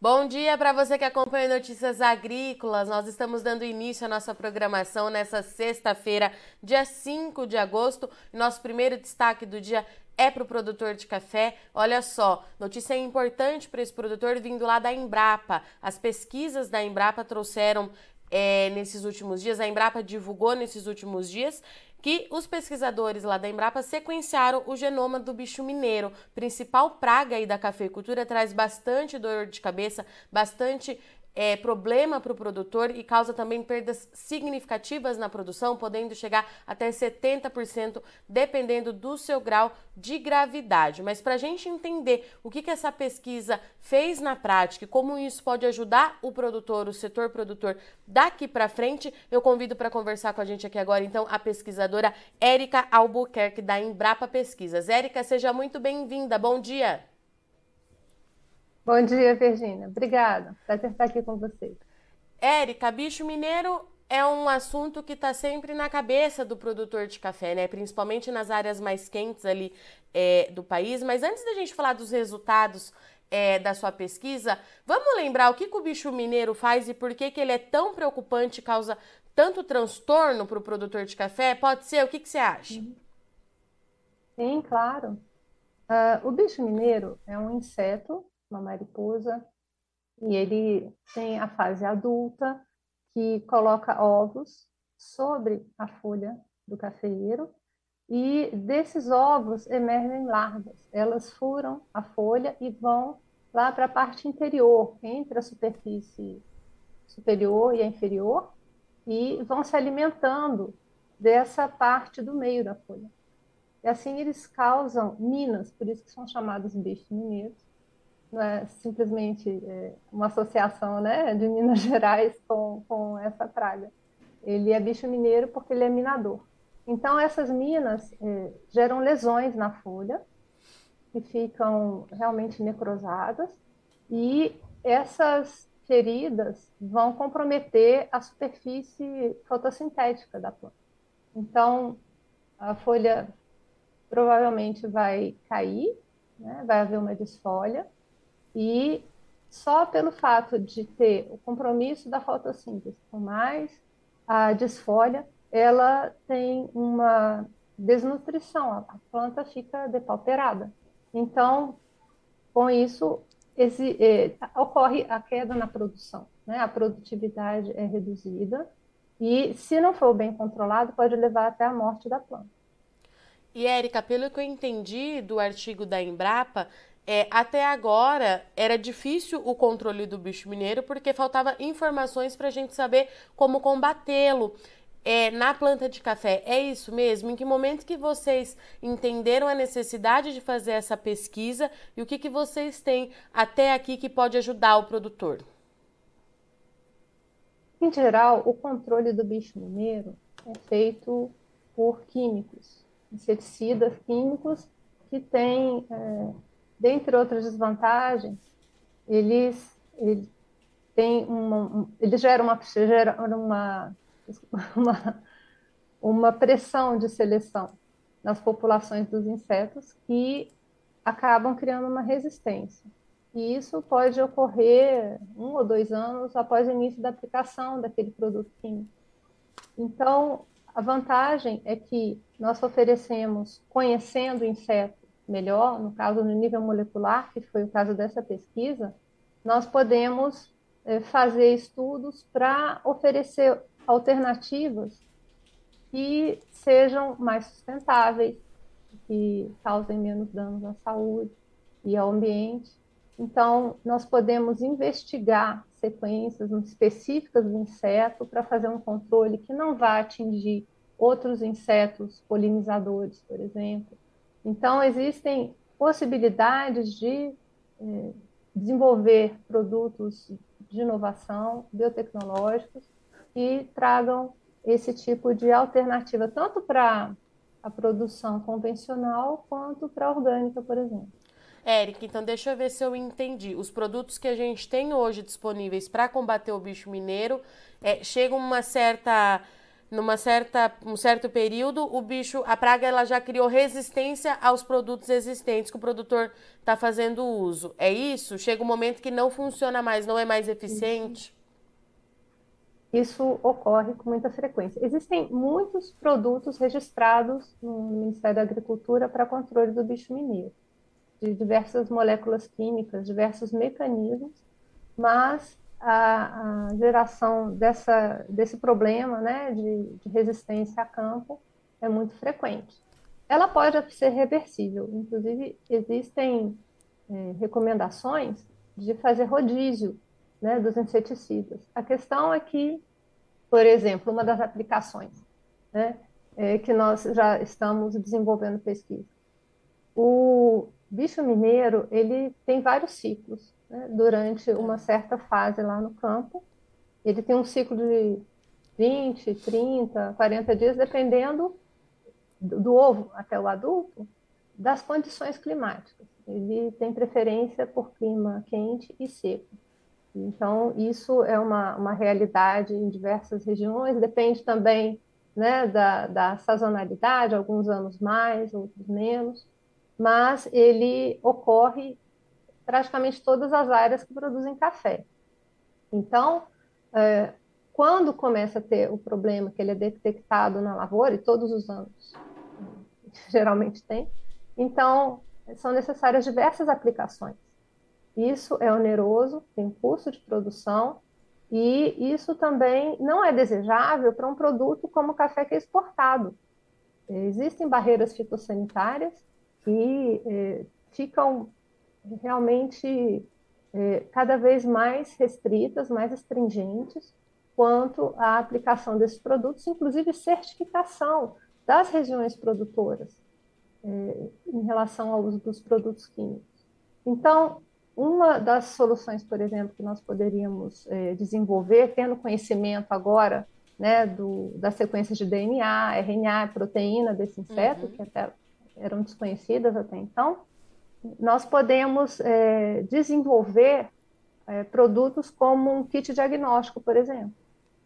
Bom dia para você que acompanha Notícias Agrícolas. Nós estamos dando início à nossa programação nessa sexta-feira, dia 5 de agosto. Nosso primeiro destaque do dia é para o produtor de café. Olha só, notícia importante para esse produtor vindo lá da Embrapa. As pesquisas da Embrapa trouxeram é, nesses últimos dias, a Embrapa divulgou nesses últimos dias que os pesquisadores lá da Embrapa sequenciaram o genoma do bicho mineiro, principal praga aí da cafeicultura, traz bastante dor de cabeça, bastante é, problema para o produtor e causa também perdas significativas na produção, podendo chegar até 70%, dependendo do seu grau de gravidade. Mas para a gente entender o que, que essa pesquisa fez na prática e como isso pode ajudar o produtor, o setor produtor daqui para frente, eu convido para conversar com a gente aqui agora, então, a pesquisadora Érica Albuquerque, da Embrapa Pesquisas. Érica, seja muito bem-vinda. Bom dia. Bom dia, Virginia. Obrigada. Prazer estar aqui com vocês. Érica, bicho mineiro é um assunto que está sempre na cabeça do produtor de café, né? Principalmente nas áreas mais quentes ali é, do país. Mas antes da gente falar dos resultados é, da sua pesquisa, vamos lembrar o que, que, o bicho mineiro faz e por que, que ele é tão preocupante, causa tanto transtorno para o produtor de café? Pode ser? O que, que você acha? Sim, claro. Uh, o bicho mineiro é um inseto uma mariposa, e ele tem a fase adulta, que coloca ovos sobre a folha do cafeeiro, e desses ovos emergem larvas. Elas furam a folha e vão lá para a parte interior, entre a superfície superior e a inferior, e vão se alimentando dessa parte do meio da folha. E assim eles causam minas, por isso que são chamados bichos mineiros, não é simplesmente é, uma associação né, de Minas Gerais com, com essa praga. Ele é bicho mineiro porque ele é minador. Então, essas minas é, geram lesões na folha, que ficam realmente necrosadas, e essas feridas vão comprometer a superfície fotossintética da planta. Então, a folha provavelmente vai cair, né, vai haver uma desfolha, e só pelo fato de ter o compromisso da fotossíntese com mais a desfolha, ela tem uma desnutrição, a planta fica depauperada. Então, com isso, esse, é, ocorre a queda na produção, né? a produtividade é reduzida e, se não for bem controlado, pode levar até a morte da planta. E, Érica, pelo que eu entendi do artigo da Embrapa, é, até agora era difícil o controle do bicho mineiro porque faltava informações para a gente saber como combatê-lo. É, na planta de café, é isso mesmo? Em que momento que vocês entenderam a necessidade de fazer essa pesquisa e o que, que vocês têm até aqui que pode ajudar o produtor? Em geral, o controle do bicho mineiro é feito por químicos, inseticidas químicos que têm é, dentre outras desvantagens, eles, eles têm uma, eles geram uma, geram uma, uma, uma pressão de seleção nas populações dos insetos que acabam criando uma resistência. E isso pode ocorrer um ou dois anos após o início da aplicação daquele produto químico. Então, a vantagem é que nós oferecemos, conhecendo o inseto, melhor, no caso no nível molecular, que foi o caso dessa pesquisa, nós podemos é, fazer estudos para oferecer alternativas que sejam mais sustentáveis, que causem menos danos à saúde e ao ambiente. Então, nós podemos investigar sequências específicas do inseto para fazer um controle que não vá atingir outros insetos polinizadores, por exemplo, então, existem possibilidades de eh, desenvolver produtos de inovação biotecnológicos que tragam esse tipo de alternativa, tanto para a produção convencional quanto para a orgânica, por exemplo. Érica, então deixa eu ver se eu entendi. Os produtos que a gente tem hoje disponíveis para combater o bicho mineiro é, chegam uma certa numa certa, um certo período, o bicho, a praga, ela já criou resistência aos produtos existentes que o produtor está fazendo uso. É isso? Chega um momento que não funciona mais, não é mais eficiente? Isso ocorre com muita frequência. Existem muitos produtos registrados no Ministério da Agricultura para controle do bicho mineiro, de diversas moléculas químicas, diversos mecanismos, mas a, a geração dessa, desse problema né, de, de, resistência a campo é muito frequente. Ela pode ser reversível, inclusive existem é, recomendações de fazer rodízio né, dos inseticidas. A questão é que, por exemplo, uma das aplicações né, é que nós já estamos desenvolvendo pesquisa, o bicho mineiro ele tem vários ciclos né, durante uma certa fase lá no campo. Ele tem um ciclo de 20, 30, 40 dias, dependendo do, ovo até o adulto, das condições climáticas. Ele tem preferência por clima quente e seco. Então, isso é uma, uma realidade em diversas regiões, depende também né, da, da sazonalidade, alguns anos mais, outros menos, mas ele ocorre praticamente todas as áreas que produzem café. Então, é, quando começa a ter o problema que ele é detectado na lavoura, e todos os anos geralmente tem, então são necessárias diversas aplicações. Isso é oneroso, tem custo de produção, e isso também não é desejável para um produto como o café que é exportado. Existem barreiras fitossanitárias que eh, ficam realmente é, cada vez mais restritas, mais astringentes quanto à aplicação desses produtos, inclusive certificação das regiões produtoras é, em relação ao uso dos produtos químicos. Então, uma das soluções, por exemplo, que nós poderíamos é, desenvolver, tendo conhecimento agora né, do, das sequências de DNA, RNA, proteína desse inseto, uhum. que até eram desconhecidas até então, nós podemos é, desenvolver é, produtos como um kit diagnóstico, por exemplo,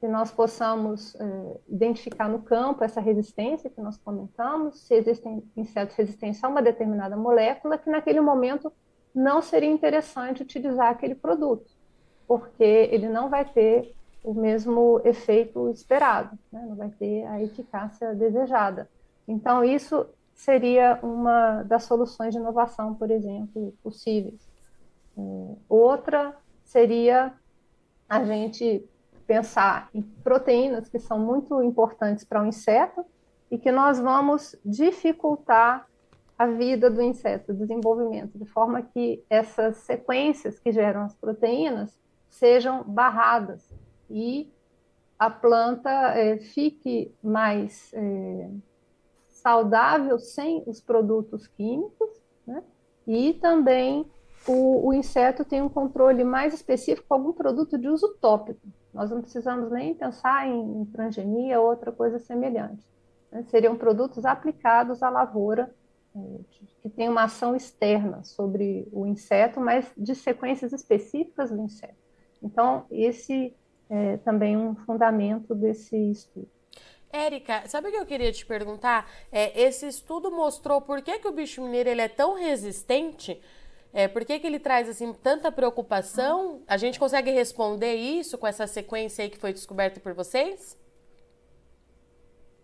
que nós possamos é, identificar no campo essa resistência que nós comentamos, se existem insetos resistentes a uma determinada molécula, que naquele momento não seria interessante utilizar aquele produto, porque ele não vai ter o mesmo efeito esperado, né? não vai ter a eficácia desejada. Então, isso seria uma das soluções de inovação, por exemplo, possíveis. É, outra seria a gente pensar em proteínas que são muito importantes para o inseto e que nós vamos dificultar a vida do inseto, o desenvolvimento, de forma que essas sequências que geram as proteínas sejam barradas e a planta é, fique mais é, saudável sem os produtos químicos, né? e também o, o, inseto tem um controle mais específico com algum produto de uso tópico. Nós não precisamos nem pensar em, em transgenia ou outra coisa semelhante. Né? Seriam produtos aplicados à lavoura, é, que tem uma ação externa sobre o inseto, mas de sequências específicas do inseto. Então, esse é também um fundamento desse estudo. Érica, sabe o que eu queria te perguntar? É, esse estudo mostrou por que, que o bicho mineiro ele é tão resistente? É, por que, que ele traz assim tanta preocupação? A gente consegue responder isso com essa sequência aí que foi descoberta por vocês?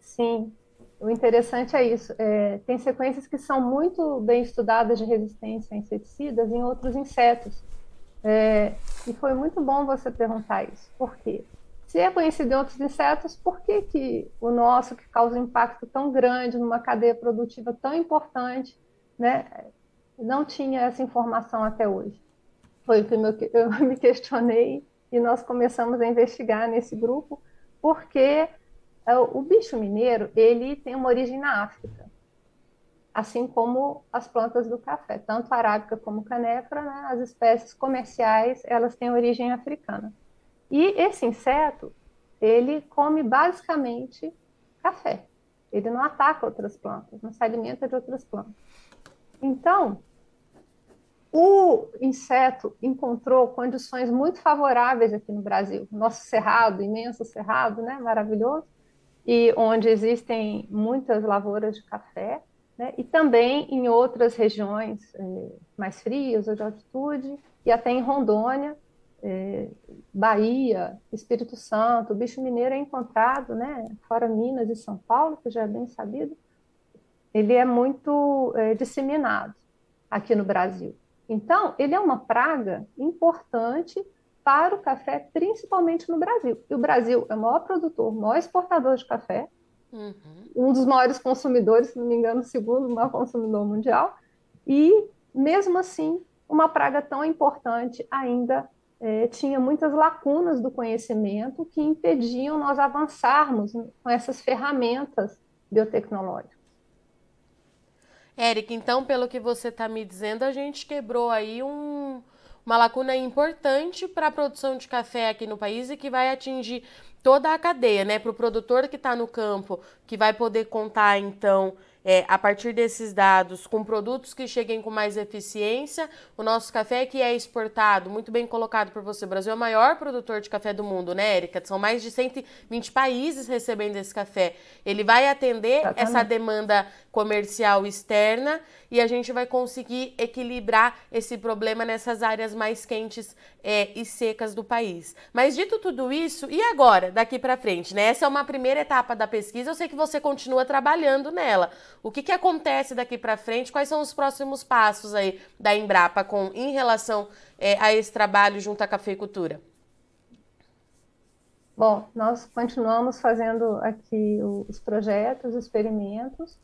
Sim, o interessante é isso. É, tem sequências que são muito bem estudadas de resistência a inseticidas em outros insetos. É, e foi muito bom você perguntar isso. Por quê? Se é conhecido em outros insetos, por que, que o nosso, que causa um impacto tão grande numa cadeia produtiva tão importante, né, não tinha essa informação até hoje? Foi o que eu me questionei e nós começamos a investigar nesse grupo, porque é, o bicho mineiro ele tem uma origem na África, assim como as plantas do café, tanto a arábica como a canefra, né, as espécies comerciais, elas têm origem africana. E esse inseto, ele come basicamente café. Ele não ataca outras plantas, não se alimenta de outras plantas. Então, o inseto encontrou condições muito favoráveis aqui no Brasil. Nosso cerrado, imenso cerrado, né, maravilhoso, e onde existem muitas lavouras de café, né? e também em outras regiões eh, mais frias ou de altitude, e até em Rondônia, eh, Bahia, Espírito Santo, o bicho mineiro é encontrado, né, fora Minas e São Paulo, que já é bem sabido, ele é muito eh, disseminado aqui no Brasil. Então, ele é uma praga importante para o café, principalmente no Brasil. E o Brasil é o maior produtor, o maior exportador de café, uhum. um dos maiores consumidores, se não me engano, o segundo maior consumidor mundial, e mesmo assim, uma praga tão importante ainda é, tinha muitas lacunas do conhecimento que impediam nós avançarmos com essas ferramentas biotecnológicas. Érica, então, pelo que você está me dizendo, a gente quebrou aí um, uma lacuna importante para a produção de café aqui no país e que vai atingir toda a cadeia, né? Para o produtor que está no campo, que vai poder contar, então, é, a partir desses dados, com produtos que cheguem com mais eficiência, o nosso café que é exportado, muito bem colocado por você, o Brasil é o maior produtor de café do mundo, né, Érica? São mais de 120 países recebendo esse café. Ele vai atender Exatamente. essa demanda comercial externa e a gente vai conseguir equilibrar esse problema nessas áreas mais quentes é, e secas do país. Mas dito tudo isso, e agora, daqui para frente? Né? Essa é uma primeira etapa da pesquisa, eu sei que você continua trabalhando nela. O que, que acontece daqui para frente? Quais são os próximos passos aí da Embrapa com, em relação é, a esse trabalho junto à cafeicultura? Bom, nós continuamos fazendo aqui os projetos, os experimentos,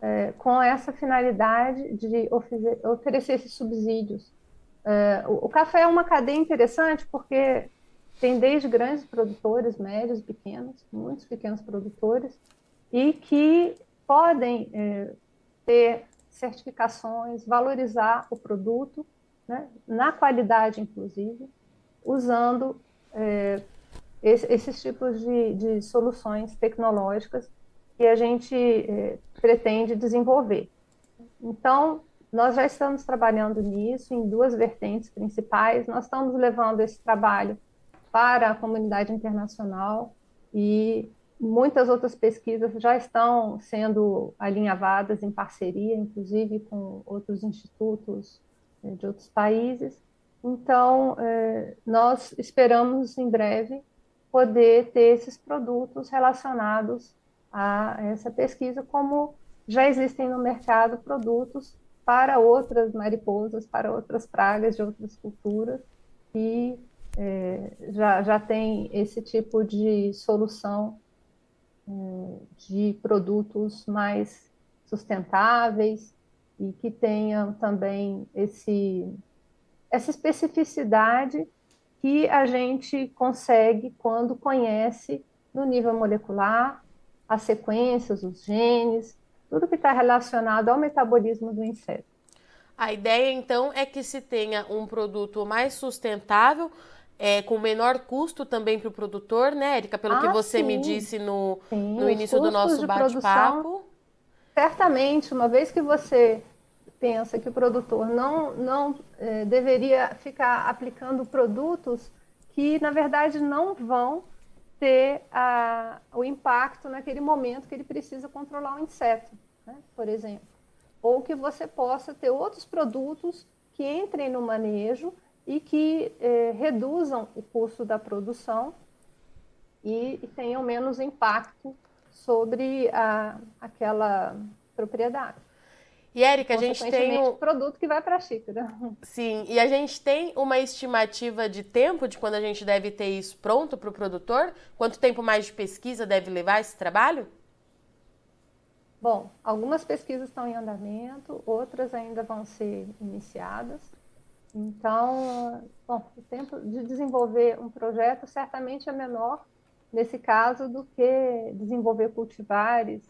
é, com essa finalidade de oferecer esses subsídios. É, o, o, café é uma cadeia interessante porque tem desde grandes produtores, médios, pequenos, muitos pequenos produtores, e que podem é, ter certificações, valorizar o produto, né, na qualidade, inclusive, usando é, esse, esses tipos de, de soluções tecnológicas que a gente eh, pretende desenvolver. Então, nós já estamos trabalhando nisso em duas vertentes principais. Nós estamos levando esse trabalho para a comunidade internacional e muitas outras pesquisas já estão sendo alinhavadas em parceria, inclusive com outros institutos eh, de outros países. Então, eh, nós esperamos em breve poder ter esses produtos relacionados a essa pesquisa, como já existem no mercado produtos para outras mariposas, para outras pragas de outras culturas, e é, já, já tem esse tipo de solução de produtos mais sustentáveis e que tenham também esse, essa especificidade que a gente consegue quando conhece no nível molecular as sequências, os genes, tudo que está relacionado ao metabolismo do inseto. A ideia, então, é que se tenha um produto mais sustentável, é, com menor custo também para o produtor, né, Erika? Pelo ah, que você sim. me disse no, sim, no início do nosso bate-papo. Certamente, uma vez que você pensa que o produtor não, não é, deveria ficar aplicando produtos que, na verdade, não vão ter a, o impacto naquele momento que ele precisa controlar o inseto, né, por exemplo. Ou que você possa ter outros produtos que entrem no manejo e que eh, reduzam o custo da produção e, e tenham menos impacto sobre a, aquela propriedade. E, Érica, a gente tem um produto que vai para a xícara. Sim, e a gente tem uma estimativa de tempo de quando a gente deve ter isso pronto para o produtor? Quanto tempo mais de pesquisa deve levar esse trabalho? Bom, algumas pesquisas estão em andamento, outras ainda vão ser iniciadas. Então, bom, o tempo de desenvolver um projeto certamente é menor nesse caso do que desenvolver cultivares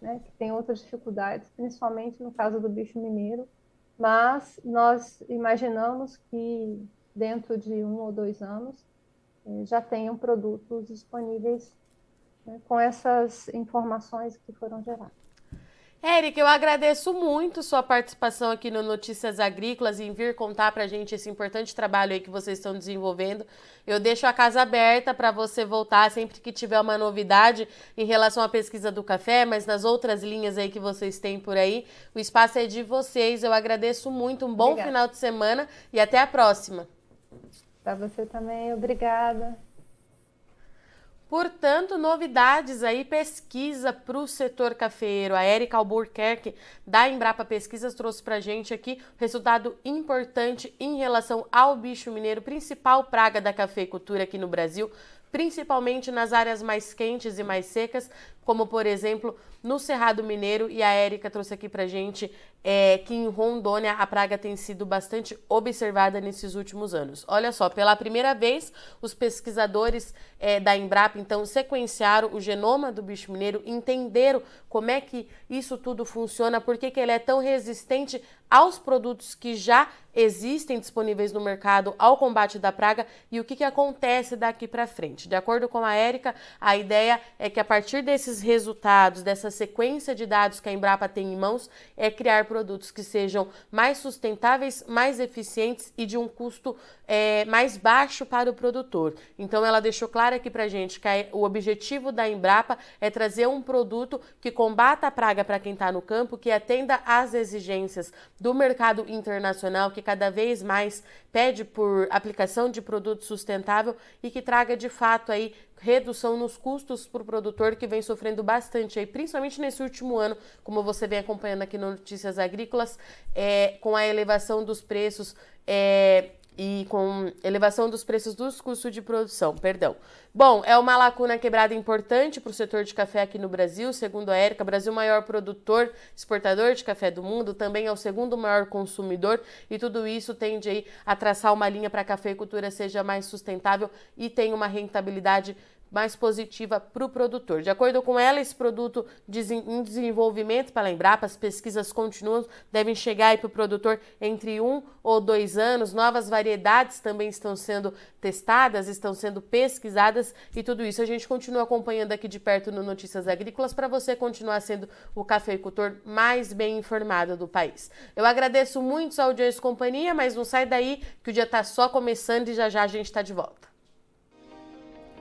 né, que tem outras dificuldades, principalmente no caso do bicho mineiro, mas nós imaginamos que dentro de um ou dois anos eh, já tenham produtos disponíveis né, com essas informações que foram geradas. Eric, eu agradeço muito sua participação aqui no Notícias Agrícolas e em vir contar para a gente esse importante trabalho aí que vocês estão desenvolvendo. Eu deixo a casa aberta para você voltar sempre que tiver uma novidade em relação à pesquisa do café, mas nas outras linhas aí que vocês têm por aí, o espaço é de vocês. Eu agradeço muito, um bom Obrigada. final de semana e até a próxima. Para você também, obrigada. Portanto, novidades aí, pesquisa para o setor cafeiro. A Erika Albuquerque, da Embrapa Pesquisas, trouxe para gente aqui resultado importante em relação ao bicho mineiro, principal praga da cafeicultura aqui no Brasil, principalmente nas áreas mais quentes e mais secas, como por exemplo no Cerrado Mineiro, e a Érica trouxe aqui pra gente é, que em Rondônia a praga tem sido bastante observada nesses últimos anos. Olha só, pela primeira vez, os pesquisadores é, da Embrapa então sequenciaram o genoma do bicho mineiro, entenderam como é que isso tudo funciona, por que, que ele é tão resistente aos produtos que já existem disponíveis no mercado ao combate da praga e o que, que acontece daqui para frente. De acordo com a Érica, a ideia é que a partir desses resultados, dessa sequência de dados que a Embrapa tem em mãos, é criar produtos que sejam mais sustentáveis, mais eficientes e de um custo é, mais baixo para o produtor. Então, ela deixou claro aqui para gente que a, o objetivo da Embrapa é trazer um produto que combata a praga para quem está no campo, que atenda às exigências do mercado internacional, que cada vez mais pede por aplicação de produto sustentável e que traga de fato aí redução nos custos para o produtor que vem sofrendo bastante aí, principalmente nesse último ano, como você vem acompanhando aqui no Notícias Agrícolas, é, com a elevação dos preços é, e com elevação dos preços dos custos de produção, perdão. Bom, é uma lacuna quebrada importante para o setor de café aqui no Brasil, segundo a Érica, Brasil maior produtor, exportador de café do mundo, também é o segundo maior consumidor e tudo isso tende aí a traçar uma linha para a cafeicultura seja mais sustentável e tenha uma rentabilidade mais positiva para o produtor. De acordo com ela, esse produto em desenvolvimento para lembrar, as pesquisas continuam, devem chegar para o produtor entre um ou dois anos. Novas variedades também estão sendo testadas, estão sendo pesquisadas e tudo isso a gente continua acompanhando aqui de perto no Notícias Agrícolas para você continuar sendo o cafeicultor mais bem informado do país. Eu agradeço muito sua audiência e companhia, mas não sai daí que o dia está só começando e já já a gente está de volta